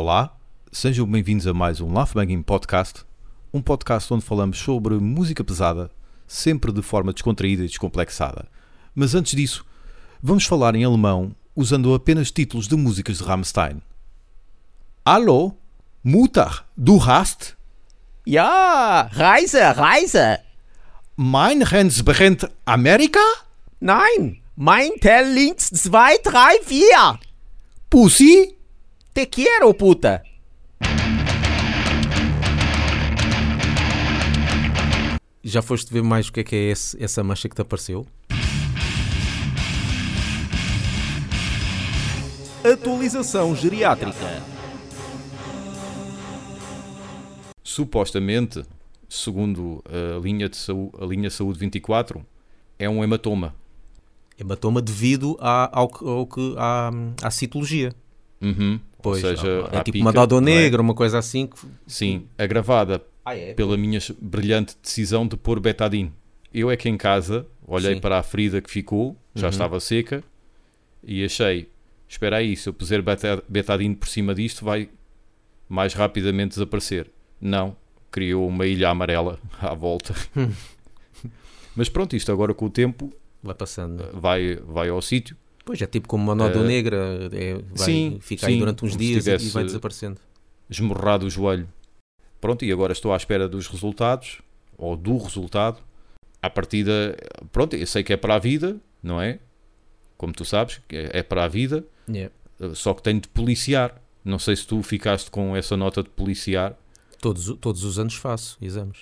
Olá, sejam bem-vindos a mais um Laugh Banging Podcast, um podcast onde falamos sobre música pesada, sempre de forma descontraída e descomplexada. Mas antes disso, vamos falar em alemão usando apenas títulos de músicas de Rammstein. Hallo, Mutter, du hast? Ja, Reise, Reise. Mein Hans brennt Amerika? Nein, mein Tel links 2, 3, 4. Pussy? Te quiero, puta. Já foste ver mais o que é que é esse- essa mancha que te apareceu? Atualização geriátrica. Supostamente, segundo a linha, de saúde, a linha Saúde 24, é um hematoma. Hematoma devido à, ao, que- ao que, à, à citologia. Uhum. Pois, Ou seja, é tipo pica, uma dodo não é? negra, uma coisa assim. Que... Sim, agravada Ah, é? pela minha brilhante decisão de pôr betadine. Eu é que em casa olhei Sim. para a ferida que ficou, já Uhum. estava seca, e achei, espera aí, se eu puser beta- betadine por cima disto vai mais rapidamente desaparecer. Não, criou uma ilha amarela à volta. Mas pronto, isto agora com o tempo Vai passando. vai, vai ao sítio. Pois é, tipo como uma nódoa Eh, negra, é, vai, sim, fica aí sim, durante uns dias e- vai desaparecendo. esmorrado o joelho. Pronto, e agora estou à espera dos resultados, ou do resultado. À partida, pronto, eu sei que é para a vida, não é? Como tu sabes, é é para a vida, Yeah. eh, só que tenho de policiar. Não sei se tu ficaste com essa nota de policiar. Todos, todos os anos faço exames.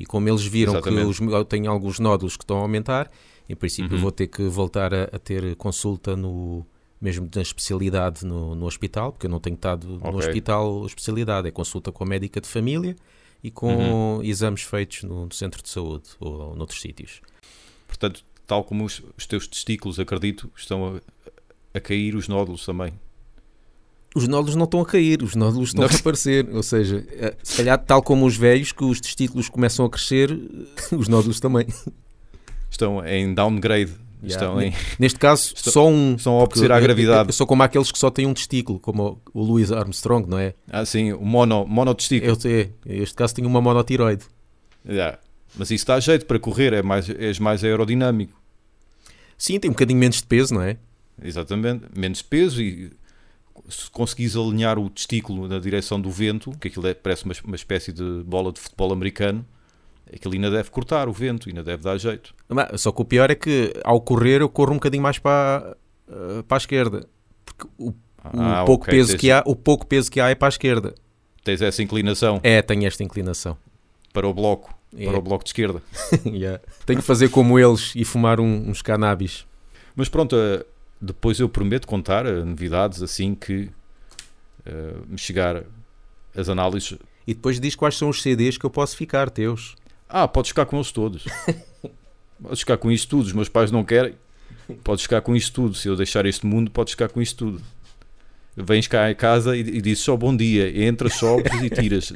E como eles viram Exatamente. que os, eu tenho alguns nódulos que estão a aumentar, em princípio Uhum. vou ter que voltar a, a ter consulta no mesmo na especialidade no, no hospital, porque eu não tenho estado no Ok. hospital especialidade, é consulta com a médica de família e com Uhum. exames feitos no, no centro de saúde ou noutros sítios. Portanto, tal como os, os teus testículos, acredito, estão a, a cair os nódulos também. Os nódulos não estão a cair, os nódulos estão Não. a aparecer. Ou seja, eh, se calhar, tal como os velhos, que os testículos começam a crescer, os nódulos também. Estão em downgrade. Estão em, Neste caso, Estão- só um. estão a obedecer à gravidade. Eu, sou como aqueles que só têm um testículo, como o, Louis Armstrong, não é? assim, o mono, monotestículo. Eu sei, este caso tenho uma monotiroide. Yeah. Mas isso dá jeito para correr, é mais, és mais aerodinâmico. Sim, tem um bocadinho menos de peso, não é? Exatamente. Menos peso e se conseguires alinhar o testículo na direção do vento, que aquilo é- parece uma, uma espécie de bola de futebol americano, aquilo ainda deve cortar o vento, ainda deve dar jeito. Mas, Só que o pior é que ao correr eu corro um bocadinho mais para, eh, para a esquerda. Porque o, o Ah, pouco ok, peso tens, que há, o pouco peso que há é para a esquerda. tens essa inclinação É, tenho esta inclinação. para o bloco, É. para o bloco de esquerda. Yeah. Tenho que fazer como eles e fumar um- uns cannabis. Mas pronto, eh, depois eu prometo contar eh, novidades assim que me chegar as análises. E depois diz quais são os CDs que eu posso ficar, teus. Ah, podes ficar com eles todos. podes ficar com isto tudo. Os meus pais não querem. Podes ficar com isto tudo. Se eu deixar este mundo, podes ficar com isto tudo. Vens cá em casa e, e dizes só bom dia. Entras, sobes e tiras.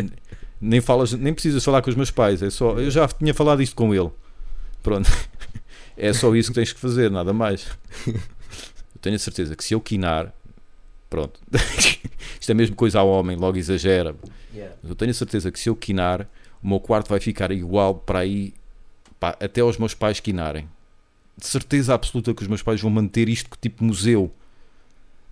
Nem, falas, nem precisas falar com os meus pais. É só, eu já tinha falado isto com ele. Pronto. É só isso que tens que fazer, nada mais. Eu tenho a certeza que se eu quinar, pronto. Isto é mesmo coisa ao homem, logo exagera. Mas eu tenho a certeza que se eu quinar, o meu quarto vai ficar igual para aí, pá, até aos meus pais quinarem. De certeza absoluta que os meus pais vão manter isto tipo museu.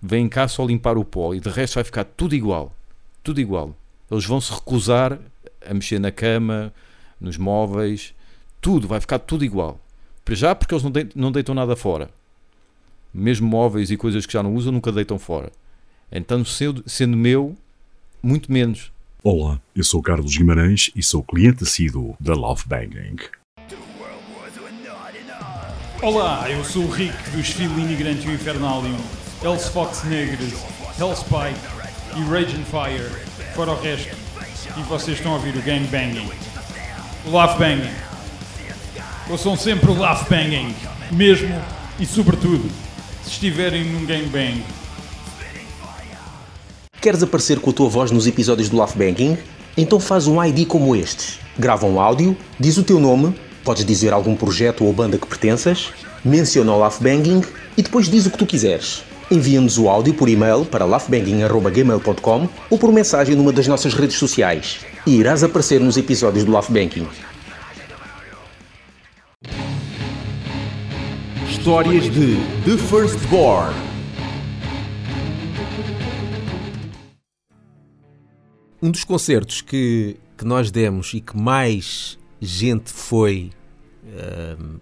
Vêm cá só limpar o pó e de resto vai ficar tudo igual. Tudo igual. Eles vão se recusar a mexer na cama, nos móveis, tudo, vai ficar tudo igual. Para já, porque eles não, de- não deitam nada fora. Mesmo móveis e coisas que já não usam, nunca deitam fora. Então, sendo meu, muito menos. Olá, eu sou Carlos Guimarães e sou cliente assíduo da Love Banging. Olá, eu sou o Rick dos Fili Imigrante e o Infernalium, Else Fox Negres, Hellspike e Raging Fire, fora o resto. E vocês estão a ouvir o Gang Banging. O Laugh Banging. Ouçam sempre o Laugh Banging, mesmo e sobretudo, se estiverem num Gang Bang. Queres aparecer com a tua voz nos episódios do Laugh Banking? Então faz um ID como estes. Grava um áudio, diz o teu nome, podes dizer algum projeto ou banda que pertenças, menciona o Laugh Banging e depois diz o que tu quiseres. Envia-nos o áudio por e-mail para laughbanking.gmail.com ou por mensagem numa das nossas redes sociais e irás aparecer nos episódios do Laugh Banking. Histórias de The Firstborn. Um dos concertos que, que nós demos e que mais gente foi. ahm,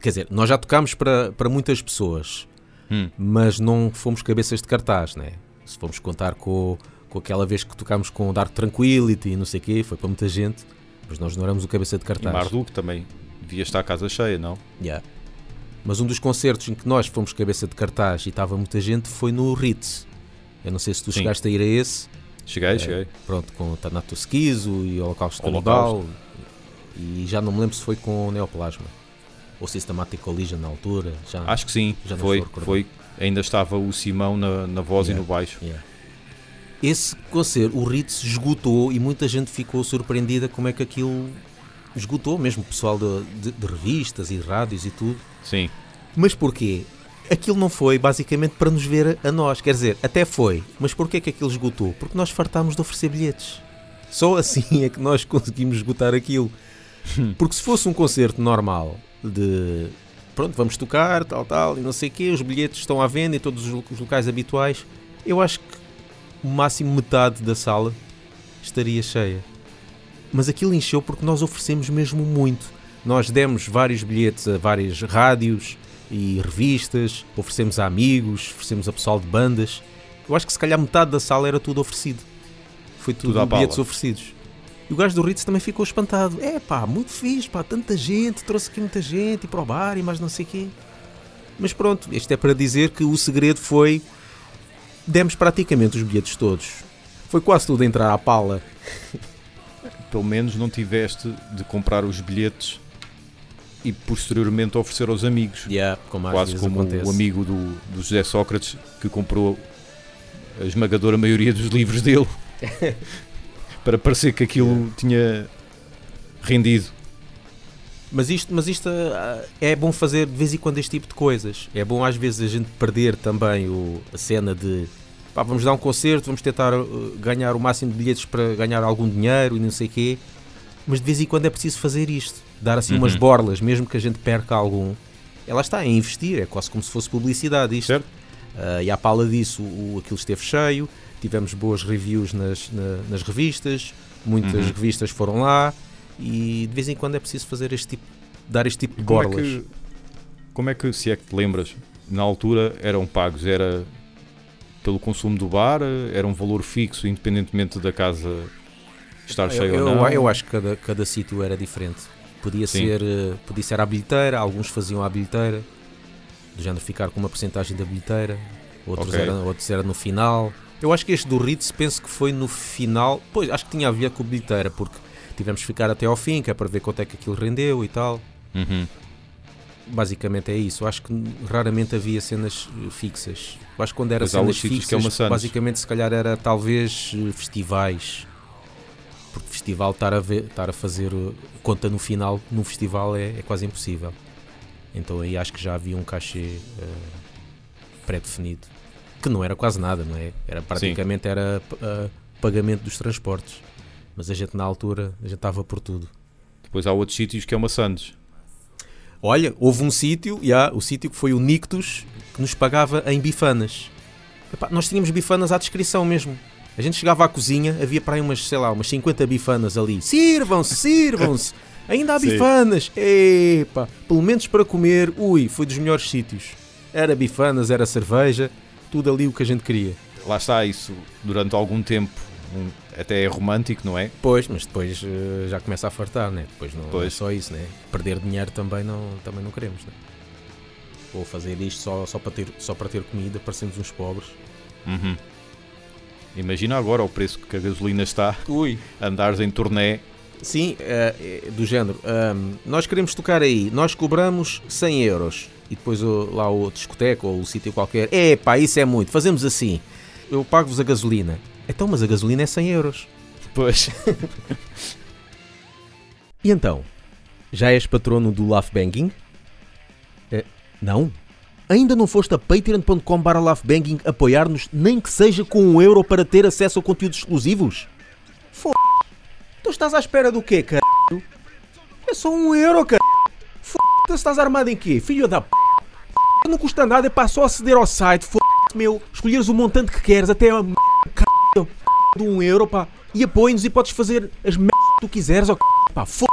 quer dizer, nós já tocámos para, para muitas pessoas, Hum. mas não fomos cabeças de cartaz, né? Se formos contar com, com aquela vez que tocámos com o Dark Tranquility e não sei o quê, foi para muita gente, mas nós não éramos o cabeça de E cartaz. Marduk também devia estar a casa cheia, não? Yeah. Mas um dos concertos em que nós fomos cabeça de cartaz e estava muita gente foi no Ritz. Eu não sei se tu Sim. chegaste a ir a esse. Cheguei, cheguei. Pronto, com o Thanato Esquizo e o Holocausto. Canibal. E já não me lembro se foi com o Neoplasma. Ou Systematic Collision na altura. Já, Acho que sim, Já foi, foi. Ainda estava o Simão na, na voz Yeah. e no baixo. Yeah. Esse concerto, o Ritz esgotou e muita gente ficou surpreendida como é que aquilo esgotou, mesmo o pessoal de, de- de revistas e rádios e tudo. Sim, Mas porquê? Aquilo não foi basicamente para nos ver a nós, quer dizer, até foi, mas porquê que aquilo esgotou? Porque nós fartámos de oferecer bilhetes. Só assim é que nós conseguimos esgotar aquilo. Porque se fosse um concerto normal de pronto, vamos tocar, tal, tal, e não sei o quê, os bilhetes estão à venda em todos os lo- os locais habituais, eu acho que o máximo metade da sala estaria cheia. Mas aquilo encheu porque nós oferecemos mesmo muito. Nós demos vários bilhetes a várias rádios e revistas, oferecemos a amigos, oferecemos a pessoal de bandas. Eu acho que se calhar metade da sala era tudo oferecido. Foi tudo, Tudo bala. bilhetes oferecidos. E o gajo do Ritz também ficou espantado. É pá, muito fixe, pá, tanta gente, trouxe aqui muita gente e para o bar e mais não sei o quê. Mas pronto, isto é para dizer que o segredo foi. Demos praticamente os bilhetes todos. Foi quase tudo a entrar à pala. pelo menos não tiveste de comprar os bilhetes e posteriormente oferecer aos amigos. Yeah, como Quase como acontece. o amigo do, do José Sócrates que comprou a esmagadora maioria dos livros dele para parecer que aquilo tinha rendido. Mas isto, mas isto ah, é bom fazer de vez em quando este tipo de coisas. É bom às vezes a gente perder também o, a cena de pá, vamos dar um concerto, vamos tentar uh, ganhar o máximo de bilhetes para ganhar algum dinheiro e não sei o quê. Mas de vez em quando é preciso fazer isto. Dar assim umas Uhum. borlas, mesmo que a gente perca algum. Ela está a investir, é quase como se fosse publicidade isto. Certo? Ah, e à pala disso, o, aquilo esteve cheio, tivemos boas reviews nas, na- nas revistas, muitas Uhum. revistas foram lá e de vez em quando é preciso fazer este tipo, dar este tipo de como é, borlas. que, como é que, se é que te lembras, na altura eram pagos? Era pelo consumo do bar? Era um valor fixo, independentemente da casa estar eu, cheia eu, ou não? eu acho que cada, cada sítio era diferente. Podia Sim. ser, eh, podia ser à bilheteira, alguns faziam à bilheteira, do género ficar com uma porcentagem da bilheteira, outros, Ok. era, outros era no final. Eu acho que este do Ritz penso que foi no final, pois acho que tinha a ver com a bilheteira, porque tivemos que ficar até ao fim, que é para ver quanto é que aquilo rendeu e tal. Uhum. Basicamente é isso. Eu acho que raramente havia cenas eh, fixas. Eu acho que quando era há cenas sítios fixas, é basicamente se calhar era talvez eh, festivais. Porque festival estar a, ver, estar a fazer eh, conta no final num festival é, é quase impossível. Então aí acho que já havia um cachê eh, pré-definido. Que não era quase nada, não é? Era praticamente era eh, pagamento dos transportes. Mas a gente na altura, a gente estava por tudo. Depois há outros sítios que é uma Sandes. Olha, houve um sítio, já, o sítio que foi o Nictus, que nos pagava em bifanas. Epá, nós tínhamos bifanas à descrição mesmo. A gente chegava à cozinha, havia para aí umas, sei lá, umas 50 bifanas ali. Sirvam-se, sirvam-se! Ainda há bifanas! Epá, pelo menos para comer, ui, foi dos melhores sítios. Era bifanas, era cerveja, tudo ali o que a gente queria. Lá está isso, durante algum tempo, até é romântico, não é? Pois, mas depois eh, já começa a fartar, né? Depois não, não é só isso, né? Perder dinheiro também não, também não queremos, né? Ou fazer isto só, só, para ter, só para ter comida, parecemos uns pobres. Uhum. Imagina agora o preço que a gasolina está, Ui. andares em turnê. Sim, eh, eh, do género. ahm, nós queremos tocar aí, nós cobramos 100 euros. E depois o- lá o discoteco ou o sítio qualquer. É pá, isso é muito, fazemos assim. Eu pago-vos a gasolina. Então, mas a gasolina é 100 euros. Pois. E então? Já és patrono do Laugh Banking? Eh, não? Ainda não foste a patreon.com laughbanging apoiar-nos, nem que seja com um euro para ter acesso a conteúdos exclusivos? F... Tu estás à espera do quê, cara? É só um euro, cara. F... Tu estás armado em quê? Filho da p... Não custa nada, é para só aceder ao site, f... meu, escolheres o montante que queres, até a m... de um euro, pá, e apoia-nos e podes fazer as m... que tu quiseres, ó, pá, f...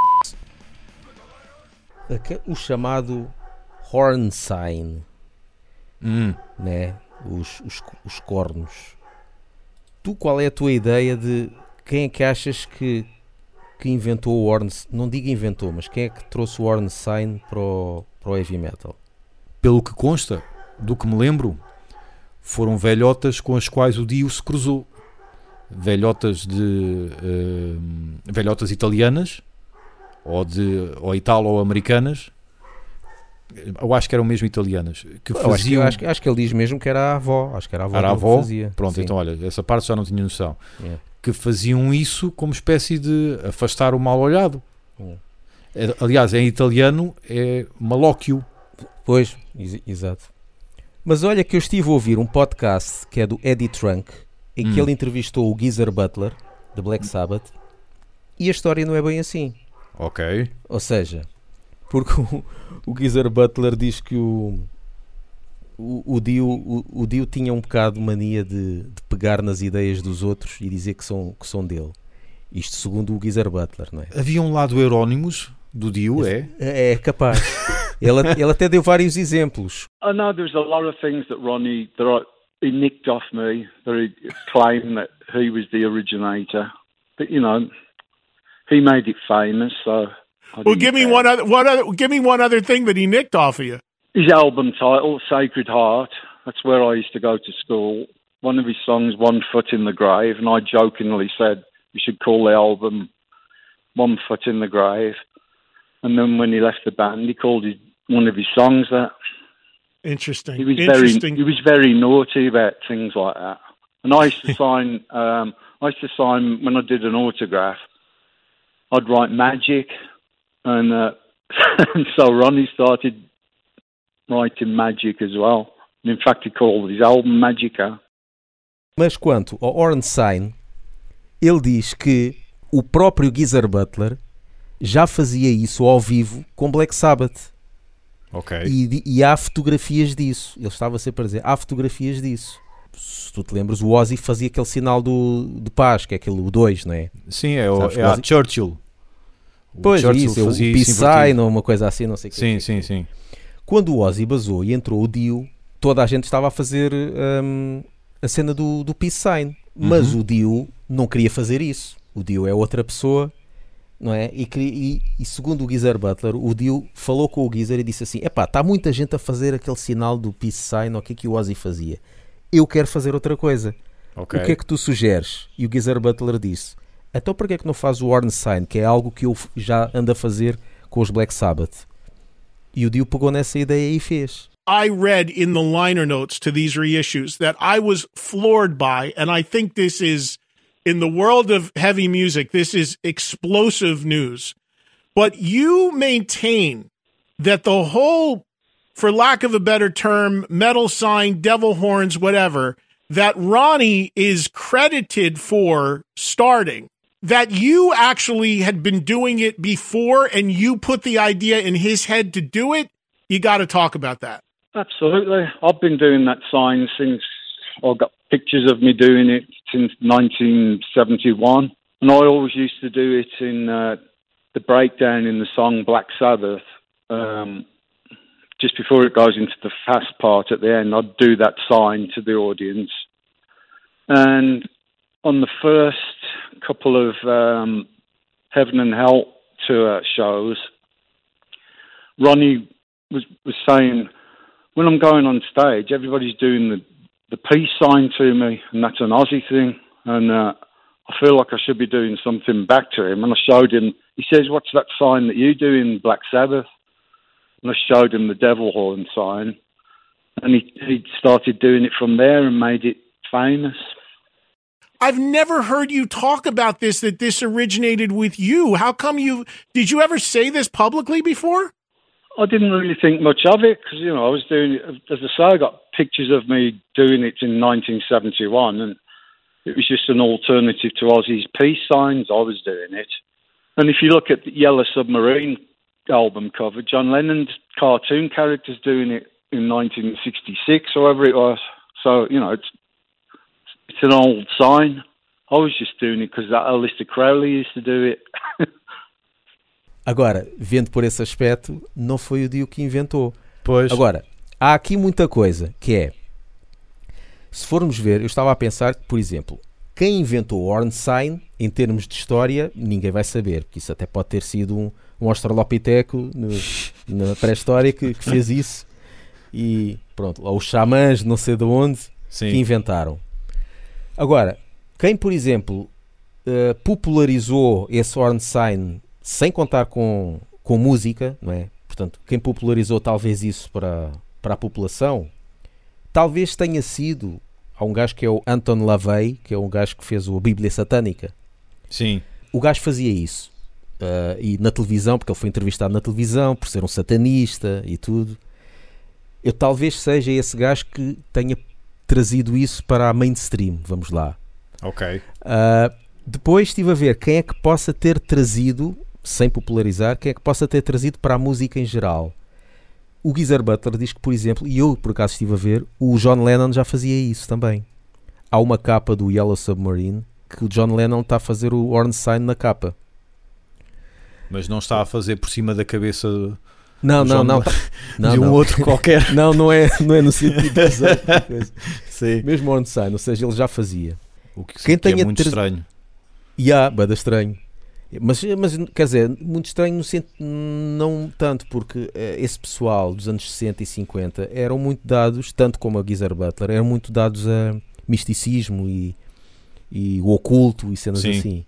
O chamado horn sign Hum. né? Os, os, os cornos. Tu, qual é a tua ideia de quem é que achas que, que inventou o horn? Não digo inventou, mas quem é que trouxe o horn sign para o, para o heavy metal? Pelo que consta, do que me lembro, foram velhotas com as quais o Dio se cruzou. Velhotas de eh, velhotas italianas ou de ou italo ou americanas. Eu acho que eram mesmo italianas que Eu acho, que, faziam acho, que- acho que ele diz mesmo que era a avó. Acho que era a avó, Era a avó? fazia. Pronto, Sim. então olha, essa parte já não tinha noção. Que faziam isso como espécie de afastar o mal olhado. É. É, Aliás, em italiano é malóquio. Pois, ex- exato. Mas olha que eu estive a ouvir um podcast que é do Eddie Trunk, em que Hum. ele entrevistou o Geezer Butler, da Black Sabbath, e a história não é bem assim. Ok. Ou seja, porque o, o Geezer Butler diz que o, o, o, Dio, o, o Dio tinha um bocado mania de, de pegar nas ideias dos outros e dizer que são, que são dele. Isto segundo o Geezer Butler, não é? Havia um lado Euronymous do Dio, é? É, é capaz. ele, ele até deu vários exemplos. I know there's a lot of things that Ronnie that I, he nicked off me. That he claimed that he was the originator, but you know, he made it famous. So Well, give me one other, one other, give me one other thing that he nicked off of you. His album title, Sacred Heart. That's where I used to go to school. One of his songs, One Foot in the Grave, and I jokingly said you should call the album One Foot in the Grave. And then when he left the band, he called his, one of his songs that. Interesting. He was very he was very naughty about things like that. And I used to sign um, I used to sign when I did an autograph. I'd write magic, and, uh, so Ronnie started writing magic as well. And in fact, he called his album Magica. Mas quanto ao Ornstein, ele diz que o próprio Geezer Butler já fazia isso ao vivo com Black Sabbath. Ok. E, e há fotografias disso. Ele estava sempre a dizer: há fotografias disso. Se tu te lembras, o Ozzy fazia aquele sinal do, de paz, que é aquele 2, não é? Sim, é, o, Sabes é a quase- Churchill. O Pois, Churchill isso, é o fazia invertido. sign ou uma coisa assim, não sei o que. Sim, sim, sim. Quando o Ozzy basou e entrou o Dio, toda a gente estava a fazer hum, a cena do, do peace sign. Mas Uhum. o Dio não queria fazer isso. O Dio é outra pessoa, não é? E, e- e segundo o Geezer Butler, o Dio falou com o Geezer e disse assim: Epá, está muita gente a fazer aquele sinal do peace sign, ou o que é que o Ozzy fazia? Eu quero fazer outra coisa. Ok. O que é que tu sugeres? E o Geezer Butler disse: Então é que não faz o Horn Sign, que é algo que eu já ando a fazer com os Black Sabbath? E o Dio pegou nessa ideia e fez. I read in the liner notes to these reissues that I was floored by, and I think this is in the world of heavy music, this is explosive news. But you maintain that the whole, for lack of a better term, metal sign, devil horns, whatever, that Ronnie is credited for starting. That you actually had been doing it before and you put the idea in his head to do it. You got to talk about that. Absolutely, I've been doing that sign since I've got pictures of me doing it since 1971, and I always used to do it in uh, the breakdown in the song Black Sabbath. Um, just before it goes into the fast part at the end, I'd do that sign to the audience. And on the first couple of um, Heaven and Hell tour shows, Ronnie was, was saying, when I'm going on stage, everybody's doing the, the peace sign to me, and that's an Aussie thing. And uh, I feel like I should be doing something back to him. And I showed him, he says, What's that sign that you do in Black Sabbath? And I showed him the devil horn sign. And he, he started doing it from there and made it famous. I've never heard you talk about this, that this originated with you. How come you, did you ever say this publicly before? I didn't really think much of it because you know I was doing it as I say. I got pictures of me doing it in 1971, and it was just an alternative to Ozzy's peace signs. I was doing it, and if you look at the Yellow Submarine album cover, John Lennon's cartoon character's doing it in 1966, or whatever it was. So you know, it's it's an old sign. I was just doing it because Alistair Crowley used to do it. Agora, vendo por esse aspecto, não foi o Dio que inventou. Pois. Agora, há aqui muita coisa que é. Se formos ver, eu estava a pensar que, por exemplo, quem inventou o Ornstein, em termos de história, ninguém vai saber, porque isso até pode ter sido um, um australopiteco no- na pré-história que, que fez isso. E pronto, lá os xamãs, não sei de onde, Sim. que inventaram. Agora, quem, por exemplo, eh, popularizou esse Ornstein sem contar com, com música, não é? Portanto, quem popularizou talvez isso para, para a população, talvez tenha sido. Há um gajo que é o Anton LaVey, que é um gajo que fez o Bíblia Satânica. Sim. O gajo fazia isso. Ah, e na televisão, porque ele foi entrevistado na televisão por ser um satanista e tudo. Eu talvez seja esse gajo que tenha trazido isso para a mainstream. Vamos lá. Ok. Ah, depois estive a ver quem é que possa ter trazido, sem popularizar, quem é que possa ter trazido para a música em geral. O Geezer Butler diz que, por exemplo, e eu por acaso estive a ver, o John Lennon já fazia isso também. Há uma capa do Yellow Submarine que o John Lennon está a fazer o Ornstein na capa. Mas não está a fazer por cima da cabeça Não, não, não. Não, de um não. outro qualquer. Não, não é, não é no sentido de. Mesmo Ornstein, ou seja, ele já fazia. O que, Quem que é muito tra- estranho. E há, bada estranho. Mas, mas, quer dizer, muito estranho no sentido, não tanto, porque eh, esse pessoal dos anos 60 e 50 eram muito dados, tanto como a Geezer Butler, eram muito dados a misticismo e, e o oculto e cenas Sim. assim.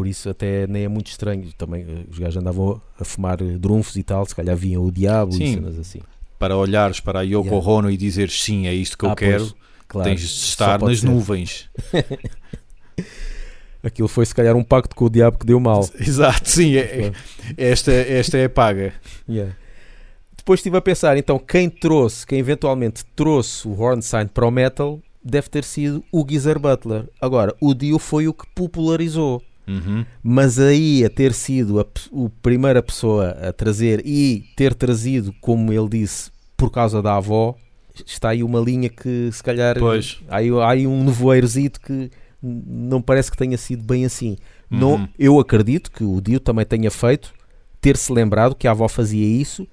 Por isso até nem é muito estranho. Também eh, os gajos andavam a fumar eh, drunfos e tal, se calhar vinham o diabo Sim. e cenas assim. Para olhares para a Yoko Yeah. Ono e dizeres sim, é isto que eu Ah, pois, quero, claro, tens de estar nas ser. nuvens. Aquilo foi se calhar um pacto com o diabo que deu mal. Exato, sim. é- é- esta, esta é a paga. Yeah. Depois estive a pensar, então, quem trouxe, quem eventualmente trouxe o Hornstein para o metal deve ter sido o Geezer Butler. Agora, o Dio foi o que popularizou. Uhum. Mas aí a ter sido a, o primeira pessoa a trazer e ter trazido, como ele disse, por causa da avó, está aí uma linha que se calhar Pois. há aí, há aí um nevoeirozito que não parece que tenha sido bem assim. Não, Uhum. eu acredito que o Dio também tenha feito, ter-se lembrado que a avó fazia isso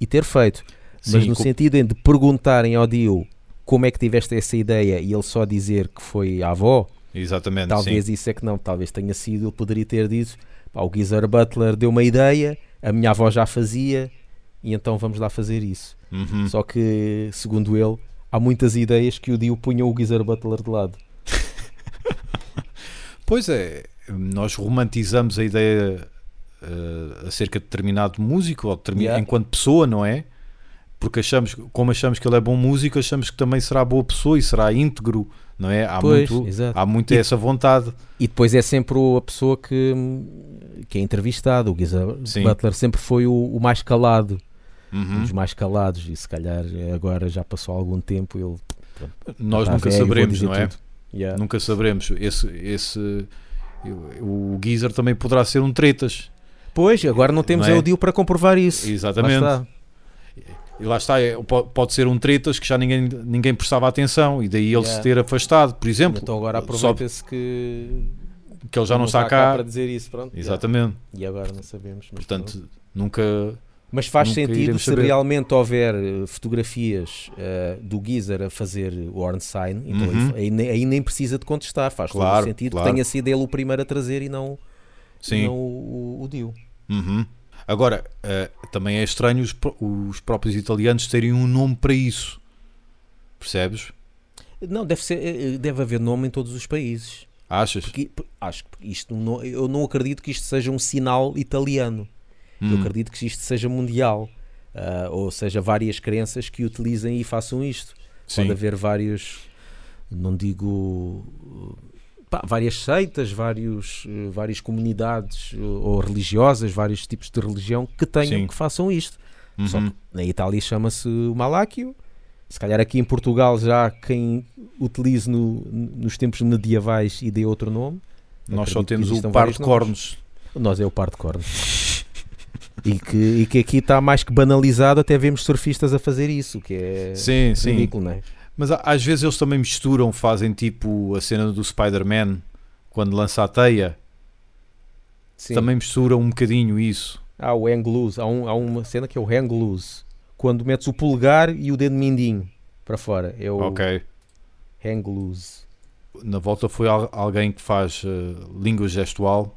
e ter feito. Mas Sim, no co- sentido em de perguntarem ao Dio como é que tiveste essa ideia e ele só dizer que foi a avó, Exatamente. talvez sim. isso é que não, talvez tenha sido, ele poderia ter dito, pá, o Geezer Butler deu uma ideia, a minha avó já fazia e então vamos lá fazer isso. Uhum. Só que, segundo ele, há muitas ideias que o Dio punha o Geezer Butler de lado. Pois é, nós romantizamos a ideia eh, acerca de determinado músico ou determin- Yeah. enquanto pessoa, não é? Porque achamos, como achamos que ele é bom músico, achamos que também será boa pessoa e será íntegro, não é? Há Pois, muito, exato. há muito E- essa vontade. E depois é sempre a pessoa que, que é entrevistada. O Sim. Butler sempre foi o, o mais calado, um Uhum. dos mais calados, e se calhar agora já passou algum tempo. Ele Nós está nunca saberemos, não é? Yeah. Nunca saberemos. Esse, esse, o Geezer também poderá ser um tretas. Pois, agora não temos Não é? para comprovar isso. Exatamente. Está. E lá está, é, po- pode ser um tretas que já ninguém, ninguém prestava atenção e daí ele Yeah. se ter afastado, por exemplo. Então agora aproveita-se que, que ele já não está cá. para dizer isso. Pronto. Exatamente. Yeah. E agora não sabemos. Portanto, nunca. mas faz nunca sentido se saber. realmente houver eh, fotografias eh, do Geezer a fazer o Ornstein. Então Uhum. aí, aí nem- precisa de contestar. Faz todo Claro, o sentido claro. que tenha sido ele o primeiro a trazer e não, e Sim. não o, o, o Dio. Uhum. Agora, eh, também é estranho os, os próprios italianos terem um nome para isso. Percebes? Não, deve, ser, eh, deve haver nome em todos os países. Achas? Porque, acho que isto não, eu não acredito que isto seja um sinal italiano. Eu Hum. acredito que isto seja mundial. Ah, ou seja, várias crenças que utilizem e façam isto. Sim. Pode haver vários, não digo, pá, várias seitas, vários, eh, várias comunidades eh, ou religiosas, vários tipos de religião que tenham Sim. que façam isto. Só Uhum. que na Itália chama-se Maláquio. Se calhar aqui em Portugal já quem utilize no- nos tempos medievais e dê outro nome. Nós só temos o par de nomes. cornos. Nós é o par de cornos. e, que, e que aqui está mais que banalizado, até vemos surfistas a fazer isso, que é Sim, sim. ridículo, não é? Mas às vezes eles também misturam, fazem tipo a cena do Spider-Man quando lança a teia. Sim. Também misturam um bocadinho isso. Há o hang loose, há, um- há uma cena que é o hang loose, quando metes o polegar e o dedo mindinho para fora, é o Ok. hang loose. Na volta foi al- alguém que faz eh, língua gestual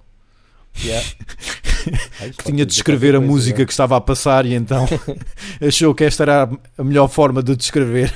Yeah. Que tinha de descrever a música que estava a passar e então achou que esta era a melhor forma de descrever.